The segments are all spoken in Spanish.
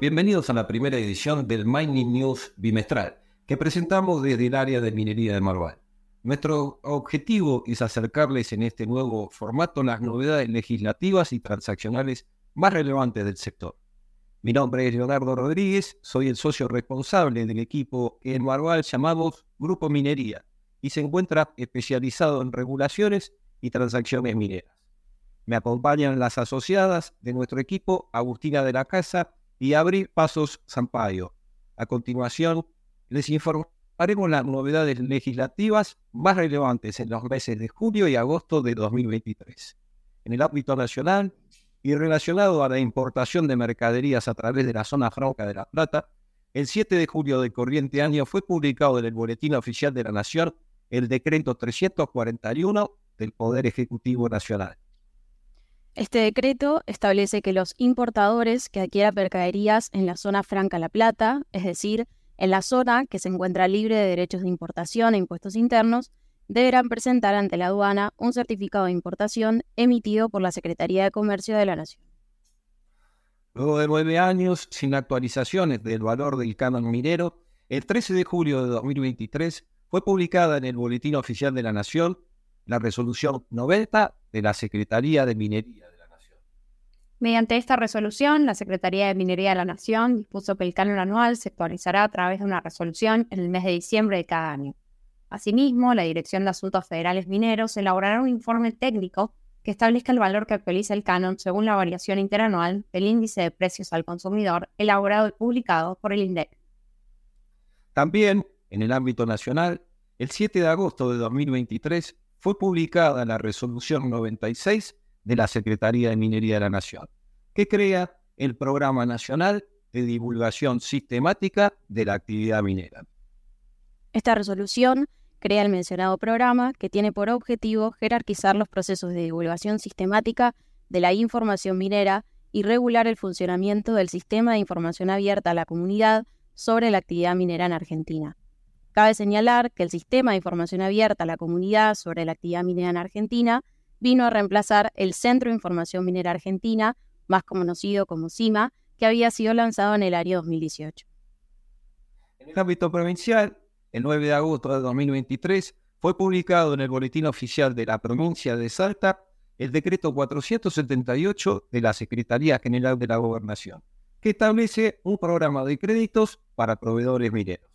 Bienvenidos a la primera edición del Mining News bimestral que presentamos desde el área de minería de Marval. Nuestro objetivo es acercarles en este nuevo formato las novedades legislativas y transaccionales más relevantes del sector. Mi nombre es Leonardo Rodríguez, soy el socio responsable del equipo en Marval llamado Grupo Minería y se encuentra especializado en regulaciones y transacciones mineras. Me acompañan las asociadas de nuestro equipo, Agustina de la Casa y Abril Pasos Sampaio. A continuación, les informaremos las novedades legislativas más relevantes en los meses de julio y agosto de 2023. En el ámbito nacional y relacionado a la importación de mercaderías a través de la zona franca de La Plata, el 7 de julio del corriente año fue publicado en el Boletín Oficial de la Nación el decreto 341 del Poder Ejecutivo Nacional este decreto establece que los importadores que adquieran mercaderías en la zona franca La Plata, es decir, en la zona que se encuentra libre de derechos de importación e impuestos internos, deberán presentar ante la aduana un certificado de importación emitido por la Secretaría de Comercio de la Nación. Luego de nueve años sin actualizaciones del valor del canon minero, el 13 de julio de 2023 fue publicada en el Boletín Oficial de la Nación la resolución 90 de la Secretaría de Minería Mediante esta resolución, la Secretaría de Minería de la Nación dispuso que el canon anual se actualizará a través de una resolución en el mes de diciembre de cada año. Asimismo, la Dirección de Asuntos Federales Mineros elaborará un informe técnico que establezca el valor que actualiza el canon según la variación interanual del índice de precios al consumidor elaborado y publicado por el INDEC. También, en el ámbito nacional, el 7 de agosto de 2023 fue publicada la resolución 96 de la Secretaría de Minería de la Nación, que crea el Programa Nacional de Divulgación Sistemática de la Actividad Minera. Esta resolución crea el mencionado programa que tiene por objetivo jerarquizar los procesos de divulgación sistemática de la información minera y regular el funcionamiento del sistema de información abierta a la comunidad sobre la actividad minera en Argentina. Cabe señalar que el sistema de información abierta a la comunidad sobre la actividad minera en Argentina vino a reemplazar el Centro de Información Minera Argentina, más conocido como CIMA, que había sido lanzado en el año 2018. En el ámbito provincial, el 9 de agosto de 2023, fue publicado en el Boletín Oficial de la Provincia de Salta el decreto 478 de la Secretaría General de la Gobernación, que establece un programa de créditos para proveedores mineros.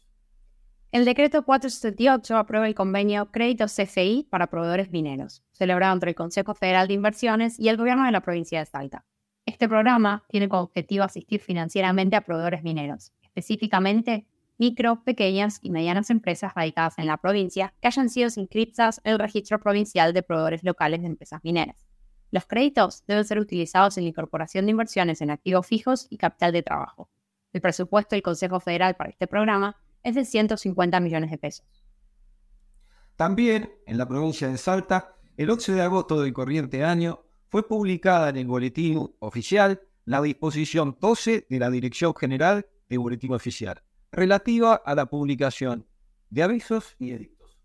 El decreto 478 aprueba el convenio Créditos CFI para proveedores mineros, celebrado entre el Consejo Federal de Inversiones y el gobierno de la provincia de Salta. Este programa tiene como objetivo asistir financieramente a proveedores mineros, específicamente micro, pequeñas y medianas empresas radicadas en la provincia que hayan sido inscritas en el registro provincial de proveedores locales de empresas mineras. Los créditos deben ser utilizados en la incorporación de inversiones en activos fijos y capital de trabajo. El presupuesto del Consejo Federal para este programa es de 150 millones de pesos. También en la provincia de Salta, el 8 de agosto del corriente año, fue publicada en el Boletín Oficial la disposición 12 de la Dirección General de Boletín Oficial, relativa a la publicación de avisos y edictos.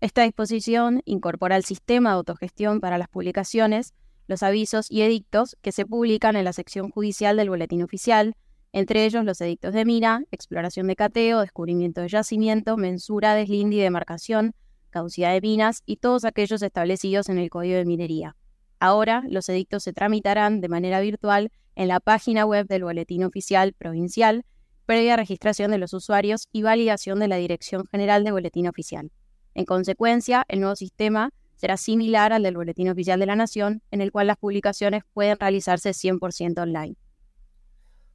Esta disposición incorpora el sistema de autogestión para las publicaciones, los avisos y edictos que se publican en la sección judicial del Boletín Oficial, entre ellos los edictos de mina, exploración de cateo, descubrimiento de yacimiento, mensura, deslinde y demarcación, caducidad de minas y todos aquellos establecidos en el Código de Minería. Ahora, los edictos se tramitarán de manera virtual en la página web del Boletín Oficial Provincial, previa registración de los usuarios y validación de la Dirección General de Boletín Oficial. En consecuencia, el nuevo sistema será similar al del Boletín Oficial de la Nación, en el cual las publicaciones pueden realizarse 100% online.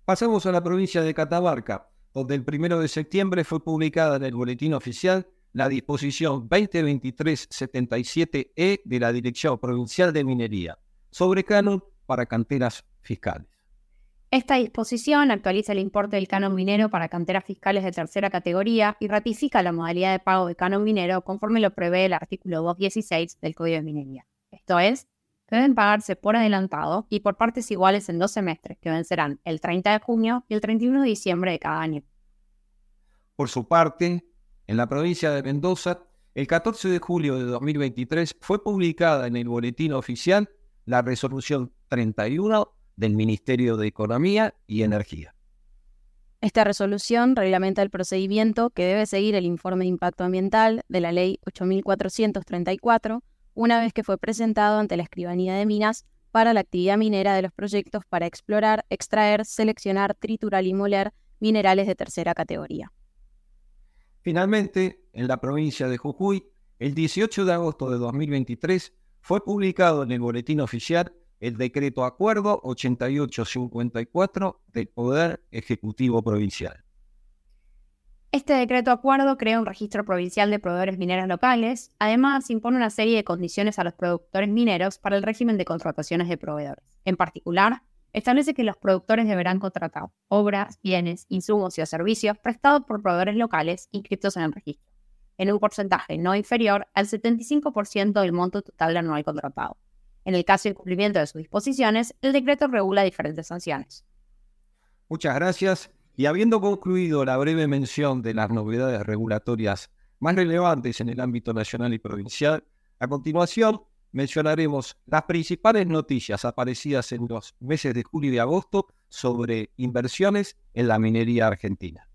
Pasamos a la provincia de Catamarca, donde el 1 de septiembre fue publicada en el Boletín Oficial la disposición 2023-77E de la Dirección Provincial de Minería sobre canon para canteras fiscales. Esta disposición actualiza el importe del canon minero para canteras fiscales de tercera categoría y ratifica la modalidad de pago de canon minero conforme lo prevé el artículo 216 del Código de Minería. Esto es, deben pagarse por adelantado y por partes iguales en dos semestres, que vencerán el 30 de junio y el 31 de diciembre de cada año. Por su parte, en la provincia de Mendoza, el 14 de julio de 2023 fue publicada en el Boletín Oficial la resolución 31 del Ministerio de Economía y Energía, Esta resolución reglamenta el procedimiento que debe seguir el informe de impacto ambiental de la Ley 8434 una vez que fue presentado ante la Escribanía de Minas para la actividad minera de los proyectos para explorar, extraer, seleccionar, triturar y moler minerales de tercera categoría. Finalmente, en la provincia de Jujuy, el 18 de agosto de 2023 fue publicado en el Boletín Oficial el decreto Acuerdo 8854 del Poder Ejecutivo Provincial. Este decreto acuerdo crea un registro provincial de proveedores mineros locales, además impone una serie de condiciones a los productores mineros para el régimen de contrataciones de proveedores. En particular, establece que los productores deberán contratar obras, bienes, insumos y servicios prestados por proveedores locales inscritos en el registro, en un porcentaje no inferior al 75% del monto total anual contratado. En el caso de incumplimiento de sus disposiciones, el decreto regula diferentes sanciones. Muchas gracias. Y habiendo concluido la breve mención de las novedades regulatorias más relevantes en el ámbito nacional y provincial, a continuación mencionaremos las principales noticias aparecidas en los meses de julio y agosto sobre inversiones en la minería argentina.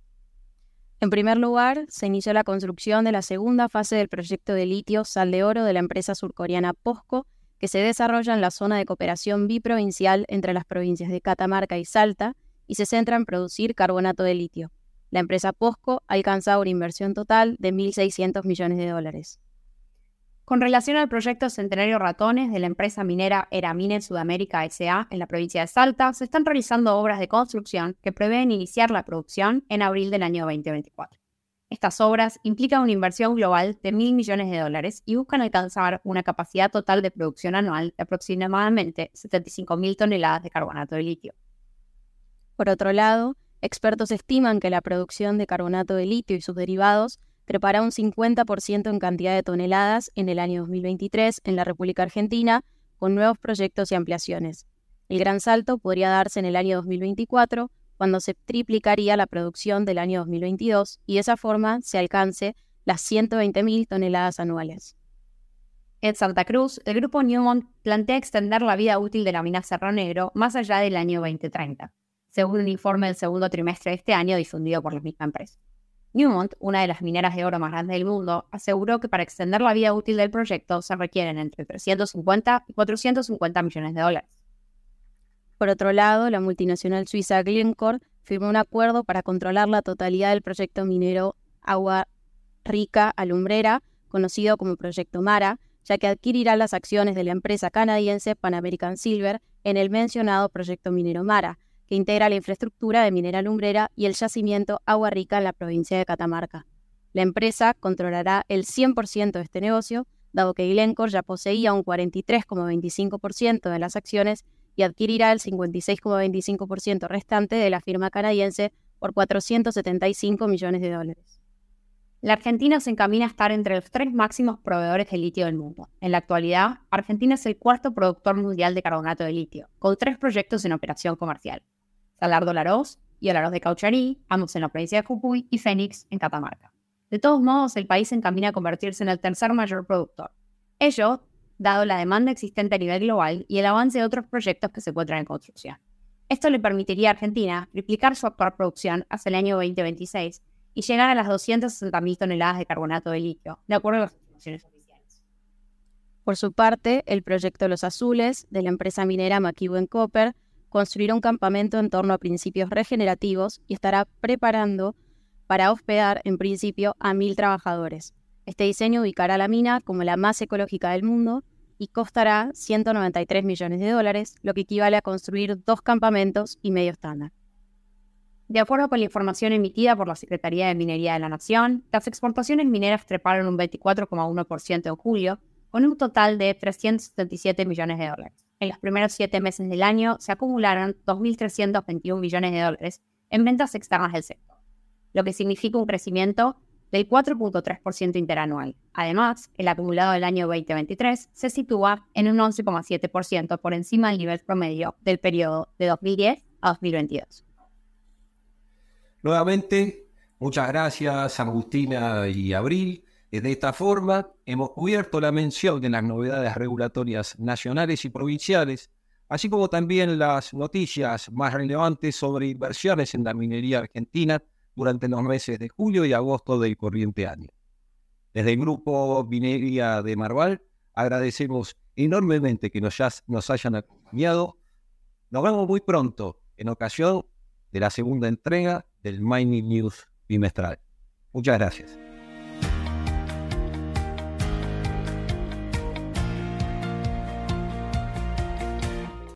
En primer lugar, se inició la construcción de la segunda fase del proyecto de litio Sal de Oro de la empresa surcoreana POSCO, que se desarrolla en la zona de cooperación biprovincial entre las provincias de Catamarca y Salta, y se centra en producir carbonato de litio. La empresa POSCO ha alcanzado una inversión total de 1.600 millones de dólares. Con relación al proyecto Centenario Ratones de la empresa minera Eramine Sudamérica S.A. en la provincia de Salta, se están realizando obras de construcción que prevén iniciar la producción en abril del año 2024. Estas obras implican una inversión global de mil millones de dólares y buscan alcanzar una capacidad total de producción anual de aproximadamente 75.000 toneladas de carbonato de litio. Por otro lado, expertos estiman que la producción de carbonato de litio y sus derivados trepará un 50% en cantidad de toneladas en el año 2023 en la República Argentina, con nuevos proyectos y ampliaciones. El gran salto podría darse en el año 2024, cuando se triplicaría la producción del año 2022 y de esa forma se alcance las 120.000 toneladas anuales. En Santa Cruz, el grupo Newmont plantea extender la vida útil de la mina Cerro Negro más allá del año 2030 según un informe del segundo trimestre de este año difundido por la misma empresa. Newmont, una de las mineras de oro más grandes del mundo, aseguró que para extender la vida útil del proyecto se requieren entre 350 y 450 millones de dólares. Por otro lado, la multinacional suiza Glencore firmó un acuerdo para controlar la totalidad del proyecto minero Agua Rica Alumbrera, conocido como Proyecto Mara, ya que adquirirá las acciones de la empresa canadiense Pan American Silver en el mencionado proyecto minero Mara, que integra la infraestructura de minera lumbrera y el yacimiento Agua Rica en la provincia de Catamarca. La empresa controlará el 100% de este negocio, dado que Glencore ya poseía un 43,25% de las acciones y adquirirá el 56,25% restante de la firma canadiense por 475 millones de dólares. La Argentina se encamina a estar entre los tres máximos proveedores de litio del mundo. En la actualidad, Argentina es el cuarto productor mundial de carbonato de litio, con tres proyectos en operación comercial. Salardo Larós y Olaroz de Caucharí, ambos en la provincia de Jujuy, y Fénix en Catamarca. De todos modos, el país se encamina a convertirse en el tercer mayor productor. Ello, dado la demanda existente a nivel global y el avance de otros proyectos que se encuentran en construcción. Esto le permitiría a Argentina triplicar su actual producción hacia el año 2026 y llegar a las 260.000 toneladas de carbonato de litio, de acuerdo a las estimaciones oficiales. Por su parte, el proyecto Los Azules, de la empresa minera McEwen Copper, construirá un campamento en torno a principios regenerativos y estará preparando para hospedar en principio a mil trabajadores. Este diseño ubicará la mina como la más ecológica del mundo y costará 193 millones de dólares, lo que equivale a construir dos campamentos y medio estándar. De acuerdo con la información emitida por la Secretaría de Minería de la Nación, las exportaciones mineras treparon un 24,1% en julio, con un total de 377 millones de dólares en los primeros siete meses del año se acumularon 2.321 millones de dólares en ventas externas del sector, lo que significa un crecimiento del 4.3% interanual. Además, el acumulado del año 2023 se sitúa en un 11,7% por encima del nivel promedio del periodo de 2010 a 2022. Nuevamente, muchas gracias Agustina y Abril. De esta forma, hemos cubierto la mención de las novedades regulatorias nacionales y provinciales, así como también las noticias más relevantes sobre inversiones en la minería argentina durante los meses de julio y agosto del corriente año. Desde el grupo Minería de Marval agradecemos enormemente que nos, nos hayan acompañado. Nos vemos muy pronto en ocasión de la segunda entrega del Mining News bimestral. Muchas gracias.